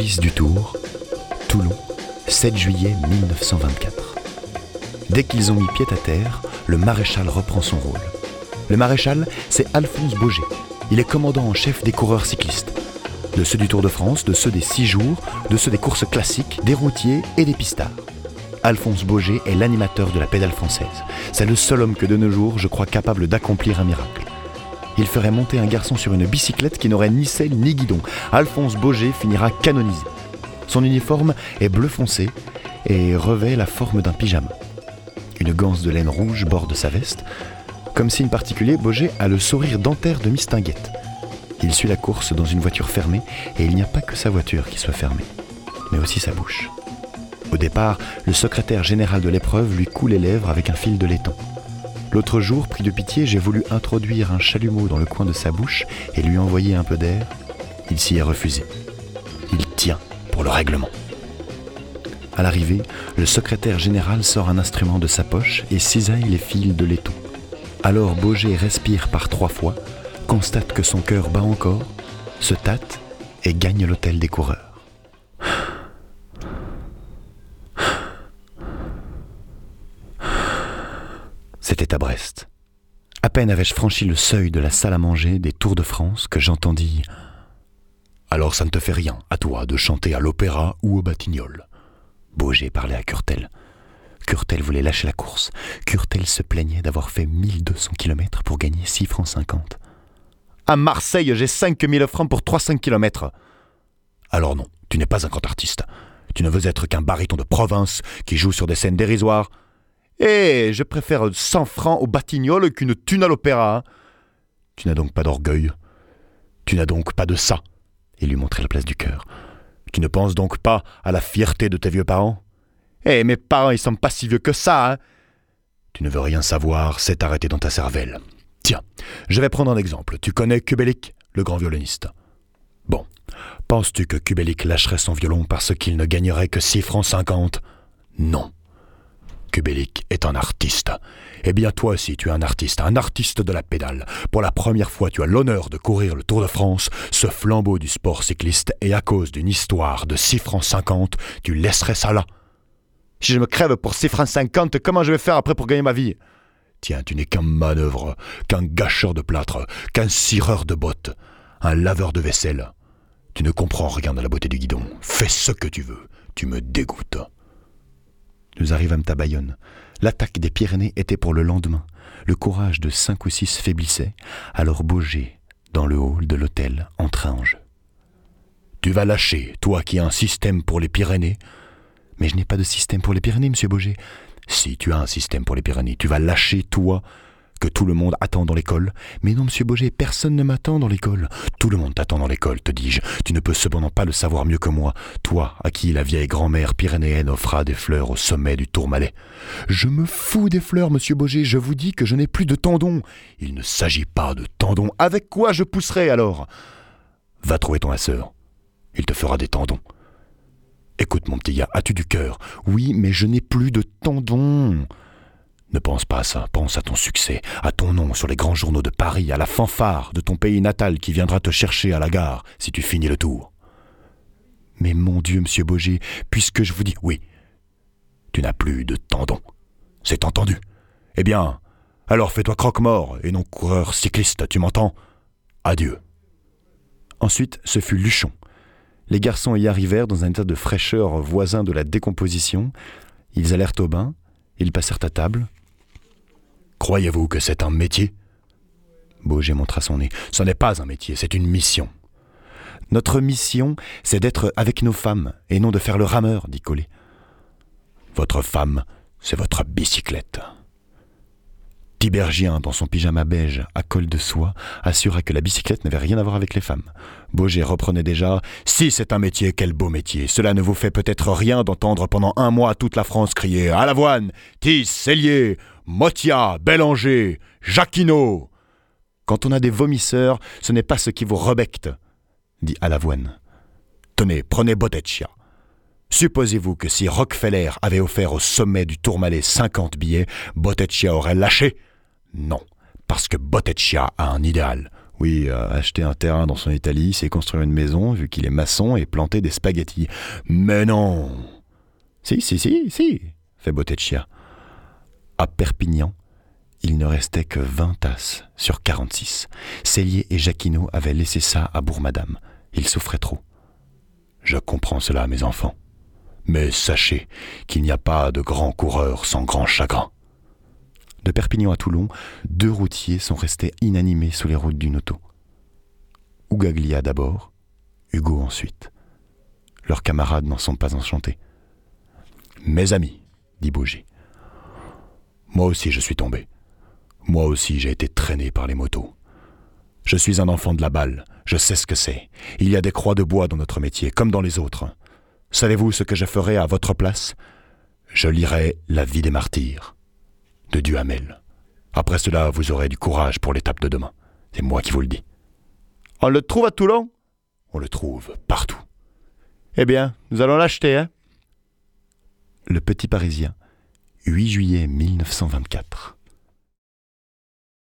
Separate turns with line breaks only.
du Tour, Toulon, 7 juillet 1924. Dès qu'ils ont mis pied à terre, le maréchal reprend son rôle. Le maréchal, c'est Alphonse Boger. Il est commandant en chef des coureurs cyclistes. De ceux du Tour de France, de ceux des six jours, de ceux des courses classiques, des routiers et des pistards. Alphonse Boger est l'animateur de la pédale française. C'est le seul homme que de nos jours je crois capable d'accomplir un miracle. Il ferait monter un garçon sur une bicyclette qui n'aurait ni selle ni guidon. Alphonse Boger finira canonisé. Son uniforme est bleu foncé et revêt la forme d'un pyjama. Une ganse de laine rouge borde sa veste. Comme signe particulier, Boger a le sourire dentaire de Mistinguette. Il suit la course dans une voiture fermée et il n'y a pas que sa voiture qui soit fermée, mais aussi sa bouche. Au départ, le secrétaire général de l'épreuve lui coule les lèvres avec un fil de laiton. L'autre jour, pris de pitié, j'ai voulu introduire un chalumeau dans le coin de sa bouche et lui envoyer un peu d'air. Il s'y est refusé. Il tient pour le règlement. À l'arrivée, le secrétaire général sort un instrument de sa poche et cisaille les fils de laiton. Alors Boger respire par trois fois, constate que son cœur bat encore, se tâte et gagne l'hôtel des coureurs. À Brest. À peine avais-je franchi le seuil de la salle à manger des Tours de France que j'entendis Alors ça ne te fait rien, à toi, de chanter à l'opéra ou au Batignolles. Boger parlait à Curtel. Curtel voulait lâcher la course. Curtel se plaignait d'avoir fait 1200 km pour gagner 6 francs 50. À Marseille, j'ai 5000 francs pour 300 km. Alors non, tu n'es pas un grand artiste. Tu ne veux être qu'un baryton de province qui joue sur des scènes dérisoires. Eh, je préfère 100 francs au Batignolles qu'une thune à l'opéra. Tu n'as donc pas d'orgueil. Tu n'as donc pas de ça. Il lui montrait la place du cœur. Tu ne penses donc pas à la fierté de tes vieux parents? Eh, mes parents, ils sont pas si vieux que ça, hein Tu ne veux rien savoir, c'est arrêté dans ta cervelle. Tiens, je vais prendre un exemple. Tu connais Kubelik, le grand violoniste? Bon, penses-tu que Kubelik lâcherait son violon parce qu'il ne gagnerait que 6 francs 50 Non. Kubelik est un artiste. Eh bien toi aussi tu es un artiste, un artiste de la pédale. Pour la première fois tu as l'honneur de courir le Tour de France, ce flambeau du sport cycliste, et à cause d'une histoire de 6 francs 50, tu laisserais ça là? Si je me crève pour 6 francs 50, comment je vais faire après pour gagner ma vie? Tiens, tu n'es qu'un manœuvre, qu'un gâcheur de plâtre, qu'un cireur de bottes, un laveur de vaisselle. Tu ne comprends rien de la beauté du guidon. Fais ce que tu veux. Tu me dégoûtes. Nous arrivâmes à Bayonne. L'attaque des Pyrénées était pour le lendemain. Le courage de cinq ou six faiblissait. Alors Boger, dans le hall de l'hôtel, entra en jeu. Tu vas lâcher, toi qui as un système pour les Pyrénées. Mais je n'ai pas de système pour les Pyrénées, monsieur Boger. Si tu as un système pour les Pyrénées, tu vas lâcher, toi, que tout le monde attend dans l'école. Mais non, monsieur Boger, personne ne m'attend dans l'école. Tout le monde t'attend dans l'école, te dis-je. Tu ne peux cependant pas le savoir mieux que moi, toi, à qui la vieille grand-mère pyrénéenne offra des fleurs au sommet du Tourmalet. Je me fous des fleurs, monsieur Boger, je vous dis que je n'ai plus de tendons. Il ne s'agit pas de tendons. Avec quoi je pousserai alors? Va trouver ton sœur. Il te fera des tendons. Écoute, mon petit gars, as-tu du cœur? Oui, mais je n'ai plus de tendons. Ne pense pas à ça, pense à ton succès, à ton nom sur les grands journaux de Paris, à la fanfare de ton pays natal qui viendra te chercher à la gare si tu finis le tour. Mais mon Dieu, monsieur Boger, puisque je vous dis oui, tu n'as plus de tendons. C'est entendu. Eh bien, alors fais-toi croque-mort et non coureur cycliste, tu m'entends? Adieu. Ensuite, ce fut Luchon. Les garçons y arrivèrent dans un état de fraîcheur voisin de la décomposition. Ils allèrent au bain, ils passèrent à table. Croyez-vous que c'est un métier? Boger montra son nez. Ce n'est pas un métier, c'est une mission. Notre mission, c'est d'être avec nos femmes, et non de faire le rameur, dit Collet. Votre femme, c'est votre bicyclette. Tibergien, dans son pyjama beige à col de soie, assura que la bicyclette n'avait rien à voir avec les femmes. Boger reprenait déjà Si c'est un métier, quel beau métier Cela ne vous fait peut-être rien d'entendre pendant un mois toute la France crier À l'avoine Tis, Cellier, Motia, Bélanger, Jacquinot Quand on a des vomisseurs, ce n'est pas ce qui vous rebecte, dit Alavoine. Tenez, prenez Botteccia. Supposez-vous que si Rockefeller avait offert au sommet du Tourmalet 50 billets, Botteccia aurait lâché? Non, parce que Botteccia a un idéal. Oui, euh, acheter un terrain dans son Italie, c'est construire une maison, vu qu'il est maçon, et planter des spaghettis. Mais non Si, si, si, si, fait Botteccia. À Perpignan, il ne restait que 20 tasses sur 46. Cellier et Jacquinot avaient laissé ça à Bourmadame. Ils souffraient trop. Je comprends cela, mes enfants. Mais sachez qu'il n'y a pas de grand coureur sans grand chagrin. De Perpignan à Toulon, deux routiers sont restés inanimés sous les routes d'une auto. Ougaglia d'abord, Hugo ensuite. Leurs camarades n'en sont pas enchantés. Mes amis, dit moi aussi je suis tombé. Moi aussi j'ai été traîné par les motos. Je suis un enfant de la balle, je sais ce que c'est. Il y a des croix de bois dans notre métier, comme dans les autres. Savez-vous ce que je ferai à votre place? Je lirai La vie des martyrs de Duhamel. Après cela, vous aurez du courage pour l'étape de demain. C'est moi qui vous le dis. On le trouve à Toulon? On le trouve partout. Eh bien, nous allons l'acheter, hein Le Petit Parisien, 8 juillet 1924.